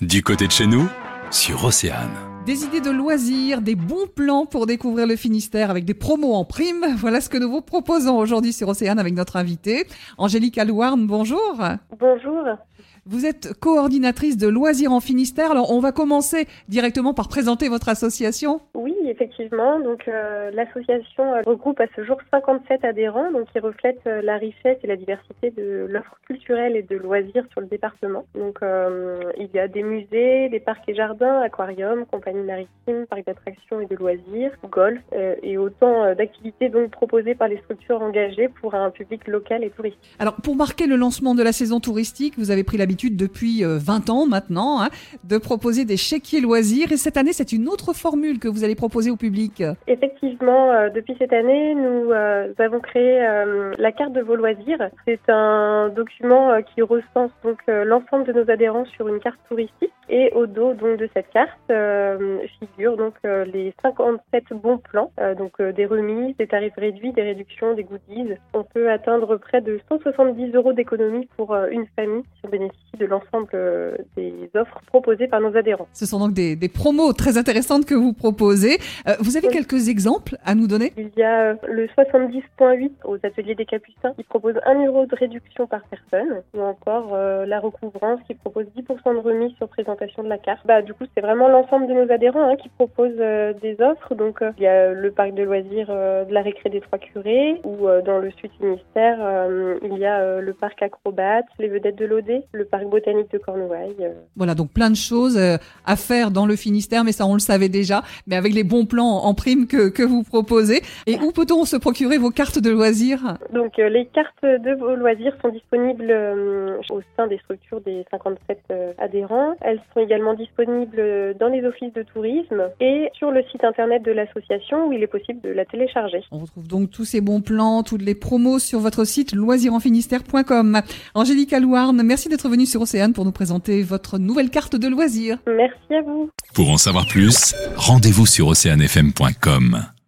Du côté de chez nous, sur Océane. Des idées de loisirs, des bons plans pour découvrir le Finistère avec des promos en prime. Voilà ce que nous vous proposons aujourd'hui sur Océane avec notre invitée, Angélique Alouarn. Bonjour. Bonjour. Vous êtes coordinatrice de loisirs en Finistère. Alors, on va commencer directement par présenter votre association. Oui, effectivement. Donc, euh, l'association euh, regroupe à ce jour 57 adhérents, donc qui reflètent euh, la richesse et la diversité de l'offre culturelle et de loisirs sur le département. Donc, il y a des musées, des parcs et jardins, aquariums, compagnies maritimes, parcs d'attractions et de loisirs, golf et autant d'activités donc proposées par les structures engagées pour un public local et touristique. Alors, pour marquer le lancement de la saison touristique, vous avez pris l'habitude depuis 20 euh, ans maintenant hein, de proposer des chéquiers loisirs et cette année c'est une autre formule que vous allez proposer au public. Effectivement, euh, depuis cette année nous euh, avons créé la carte de vos loisirs. C'est un document qui recense donc l'ensemble de nos adhérents sur une carte touristique et au dos donc de cette carte figurent donc les 57 bons plans, donc des remises, des tarifs réduits, des réductions, des goodies. On peut atteindre près de 170 euros d'économie pour une famille si on bénéficie de l'ensemble euh, des offres proposées par nos adhérents. Ce sont donc des, promos très intéressantes que vous proposez. Euh, vous avez quelques exemples à nous donner? Il y a euh, le 70.8 aux ateliers des Capucins qui propose 1 euro de réduction par personne, ou encore la recouvrance qui propose 10% de remise sur présentation de la carte. Bah, du coup, c'est vraiment l'ensemble de nos adhérents hein, qui proposent des offres. Donc, il y a le parc de loisirs de la récré des Trois Curés, ou dans le sud ministère, il y a le parc acrobate, les vedettes de l'OD, le parc botanique de Cornouailles. Euh. Voilà, donc plein de choses euh, à faire dans le Finistère, mais ça on le savait déjà, mais avec les bons plans en prime que, que vous proposez. Et où peut-on se procurer vos cartes de loisirs? Donc euh, les cartes de vos loisirs sont disponibles au sein des structures des 57 adhérents. Elles sont également disponibles dans les offices de tourisme et sur le site internet de l'association où il est possible de la télécharger. On retrouve donc tous ces bons plans, toutes les promos sur votre site loisirenfinistère.com. Angélique Alouarne, merci d'être venue sur Océane pour nous présenter votre nouvelle carte de loisirs. Merci à vous. Pour en savoir plus, rendez-vous sur oceanfm.com.